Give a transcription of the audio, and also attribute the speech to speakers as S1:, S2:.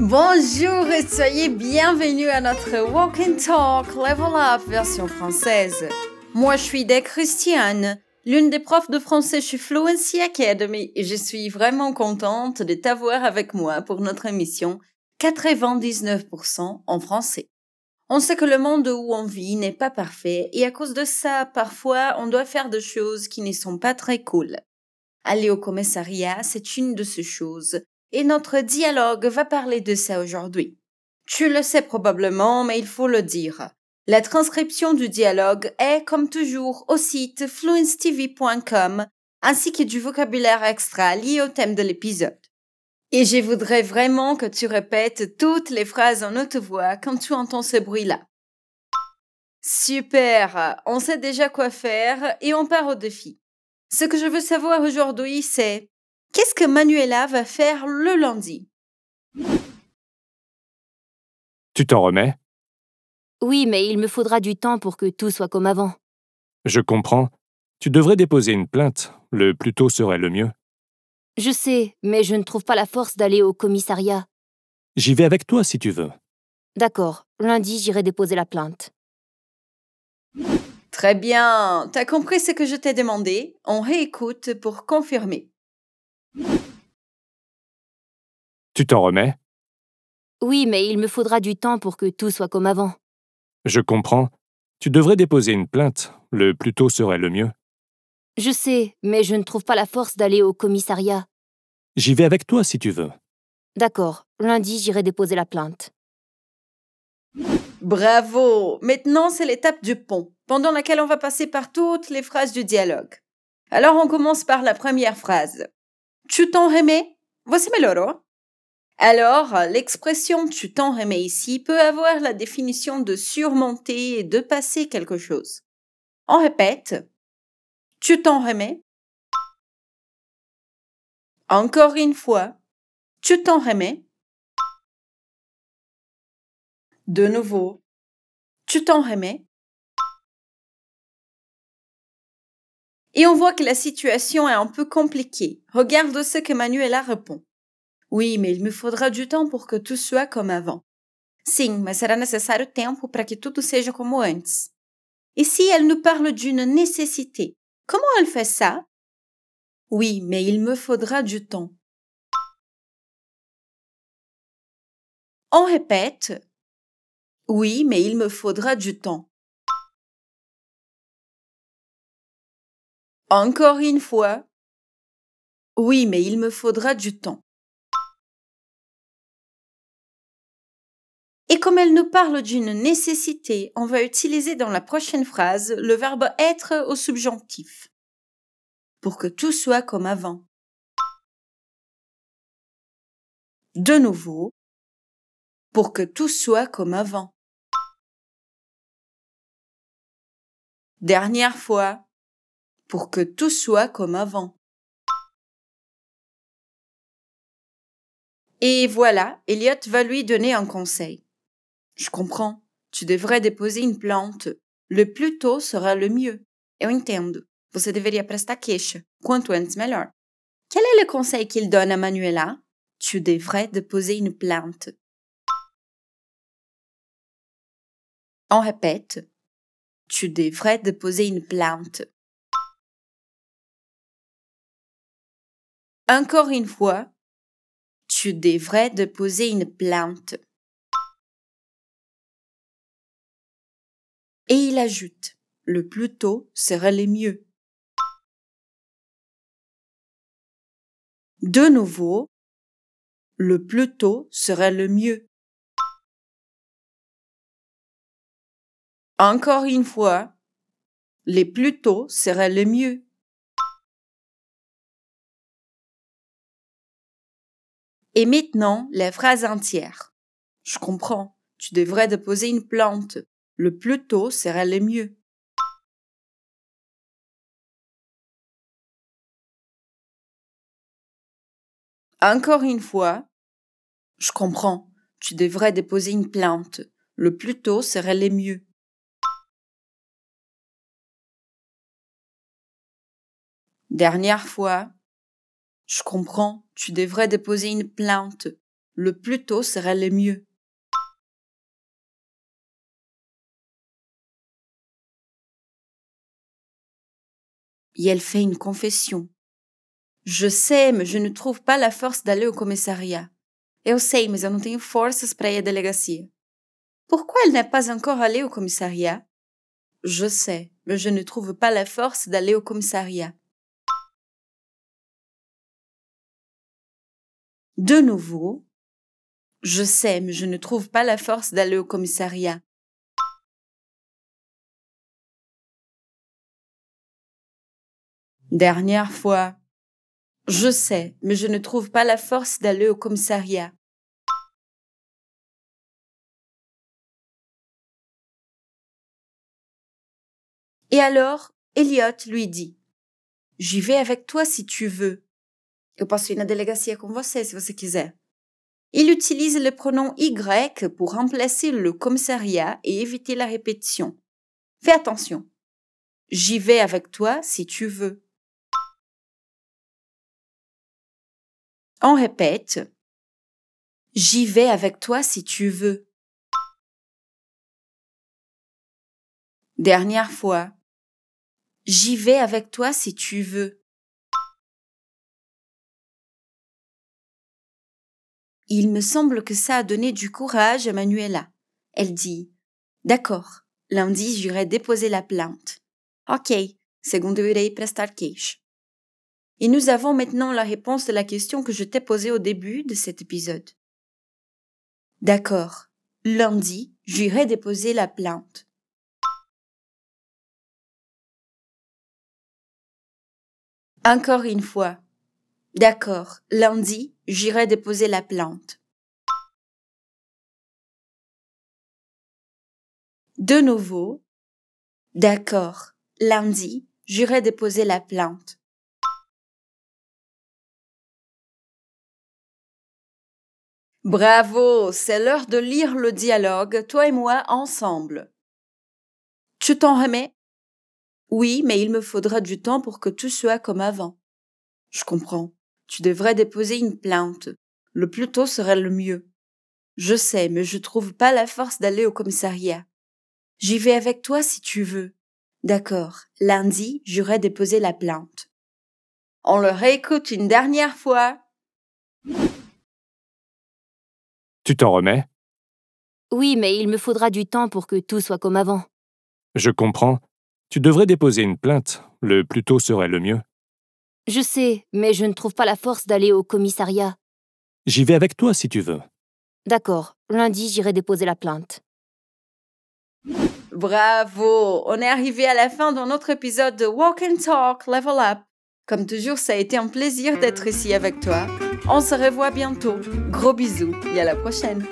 S1: Bonjour et soyez bienvenus à notre Walk and Talk Level Up version française. Moi, je suis Des Christiane, l'une des profs de français chez Fluency Academy et je suis vraiment contente de t'avoir avec moi pour notre émission 99% en français. On sait que le monde où on vit n'est pas parfait et à cause de ça, parfois, on doit faire des choses qui ne sont pas très cool. Aller au commissariat, c'est une de ces choses et notre dialogue va parler de ça aujourd'hui. Tu le sais probablement, mais il faut le dire. La transcription du dialogue est, comme toujours, au site fluencetv.com ainsi que du vocabulaire extra lié au thème de l'épisode. Et je voudrais vraiment que tu répètes toutes les phrases en haute voix quand tu entends ce bruit-là. Super, on sait déjà quoi faire et on part au défi. Ce que je veux savoir aujourd'hui, c'est Qu'est-ce que Manuela va faire le lundi?
S2: Tu t'en remets?
S3: Oui, mais il me faudra du temps pour que tout soit comme avant.
S2: Je comprends. Tu devrais déposer une plainte. Le plus tôt serait le mieux.
S3: Je sais, mais je ne trouve pas la force d'aller au commissariat.
S2: J'y vais avec toi si tu veux.
S3: D'accord, lundi j'irai déposer la plainte.
S1: Très bien, t'as compris ce que je t'ai demandé? On réécoute pour confirmer.
S2: Tu t'en remets?
S3: Oui, mais il me faudra du temps pour que tout soit comme avant.
S2: Je comprends. Tu devrais déposer une plainte. Le plus tôt serait le mieux.
S3: Je sais, mais je ne trouve pas la force d'aller au commissariat.
S2: J'y vais avec toi si tu veux.
S3: D'accord, lundi j'irai déposer la plainte.
S1: Bravo Maintenant, c'est l'étape du pont, pendant laquelle on va passer par toutes les phrases du dialogue. Alors, on commence par la première phrase. Tu t'en remets? Voici melhorou. Alors, l'expression tu t'en remets ici peut avoir la définition de surmonter et de passer quelque chose. On répète. Tu t'en remets? Encore une fois. Tu t'en remets? De nouveau. Tu t'en remets? Et on voit que la situation est un peu compliquée. Regarde ce que Manuela répond. Oui, mais il me faudra du temps pour que tout soit comme avant. Sim, mas será necessário tempo para que tudo seja como antes. Et si elle nous parle d'une nécessité, comment elle fait ça? Oui, mais il me faudra du temps. On répète. Oui, mais il me faudra du temps. Encore une fois. Oui, mais il me faudra du temps. Et comme elle nous parle d'une nécessité, on va utiliser dans la prochaine phrase le verbe être au subjonctif. Pour que tout soit comme avant. De nouveau. Pour que tout soit comme avant. Dernière fois. Pour que tout soit comme avant. Et voilà, Elliot va lui donner un conseil. Je comprends. Tu devrais déposer une plainte. Le plus tôt sera le mieux. Eu entendo. Você deveria prestar queixa. Quanto antes, melhor. Quel est le conseil qu'il donne à Manuela? Tu devrais déposer une plainte. On répète. Tu devrais déposer une plainte. Encore une fois. Tu devrais déposer une plainte. Et il ajoute, le plus tôt serait le mieux. De nouveau, le plus tôt serait le mieux. Encore une fois, les plus tôt serait le mieux. Et maintenant, la phrase entière. Je comprends. Tu devrais déposer une plante. Le plus tôt serait le mieux. Encore une fois, je comprends. Tu devrais déposer une plainte. Le plus tôt serait le mieux. Dernière fois, Je comprends, tu devrais déposer une plainte. Le plus tôt serait le mieux. Et elle fait une confession. Je sais, mais je ne trouve pas la force d'aller au commissariat. Eu sei, mas eu não tenho forças para ir à delegacia. Pourquoi elle n'est pas encore allée au commissariat? Je sais, mais je ne trouve pas la force d'aller au commissariat. De nouveau, je sais, mais je ne trouve pas la force d'aller au commissariat. Dernière fois, je sais, mais je ne trouve pas la force d'aller au commissariat. Et alors, Elliot lui dit, J'y vais avec toi si tu veux. Eu posso ir na delegacia com você se você. Il utilise le pronom Y pour remplacer le commissariat et éviter la répétition. Fais attention. J'y vais avec toi si tu veux. On répète. J'y vais avec toi si tu veux. Dernière fois. J'y vais avec toi si tu veux. Il me semble que ça a donné du courage à Manuela. Elle dit D'accord, lundi j'irai déposer la plainte. Ok, segundo irei prestar queixa. Et nous avons maintenant la réponse de la question que je t'ai posée au début de cet épisode. D'accord, lundi j'irai déposer la plainte. Encore une fois. D'accord, lundi, j'irai déposer la plainte. De nouveau. D'accord, lundi, j'irai déposer la plainte. Bravo, c'est l'heure de lire le dialogue, toi et moi, ensemble. Tu t'en remets? Oui, mais il me faudra du temps pour que tout soit comme avant. Je comprends. Tu devrais déposer une plainte. Le plus tôt serait le mieux. Je sais, mais je trouve pas la force d'aller au commissariat. J'y vais avec toi si tu veux. D'accord. Lundi, j'irai déposer la plainte. On le réécoute une dernière fois.
S2: Tu t'en remets?
S3: Oui, mais il me faudra du temps pour que tout soit comme avant.
S2: Je comprends. Tu devrais déposer une plainte. Le plus tôt serait le mieux.
S3: Je sais, mais je ne trouve pas la force d'aller au commissariat.
S2: J'y vais avec toi si tu veux.
S3: D'accord, lundi j'irai déposer la plainte.
S1: Bravo! On est arrivé à la fin de notre épisode de Walk and Talk Level Up. Comme toujours, ça a été un plaisir d'être ici avec toi. On se revoit bientôt. Gros bisous et à la prochaine.